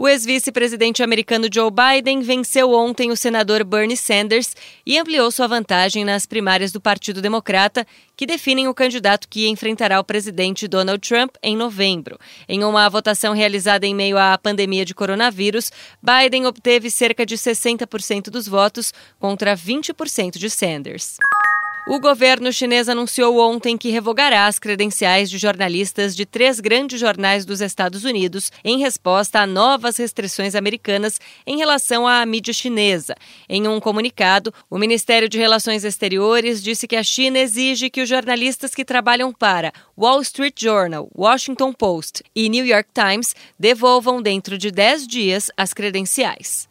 O ex-vice-presidente americano Joe Biden venceu ontem o senador Bernie Sanders e ampliou sua vantagem nas primárias do Partido Democrata, que definem o candidato que enfrentará o presidente Donald Trump em novembro. Em uma votação realizada em meio à pandemia de coronavírus, Biden obteve cerca de 60% dos votos contra 20% de Sanders. O governo chinês anunciou ontem que revogará as credenciais de jornalistas de três grandes jornais dos Estados Unidos em resposta a novas restrições americanas em relação à mídia chinesa. Em um comunicado, o Ministério de Relações Exteriores disse que a China exige que os jornalistas que trabalham para Wall Street Journal, Washington Post e New York Times devolvam dentro de 10 dias as credenciais.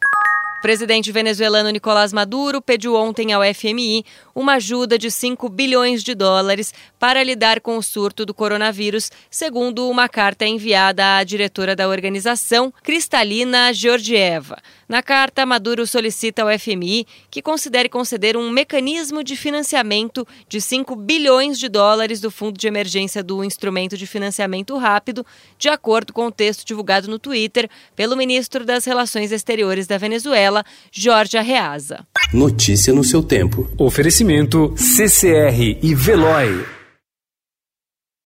O presidente venezuelano Nicolás Maduro pediu ontem ao FMI uma ajuda de 5 bilhões de dólares para lidar com o surto do coronavírus, segundo uma carta enviada à diretora da organização, Cristalina Georgieva. Na carta, Maduro solicita ao FMI que considere conceder um mecanismo de financiamento de 5 bilhões de dólares do Fundo de Emergência do Instrumento de Financiamento Rápido, de acordo com o texto divulgado no Twitter pelo ministro das Relações Exteriores da Venezuela. Jorge Arreaza. Notícia no seu tempo. Oferecimento CCR e Veloy.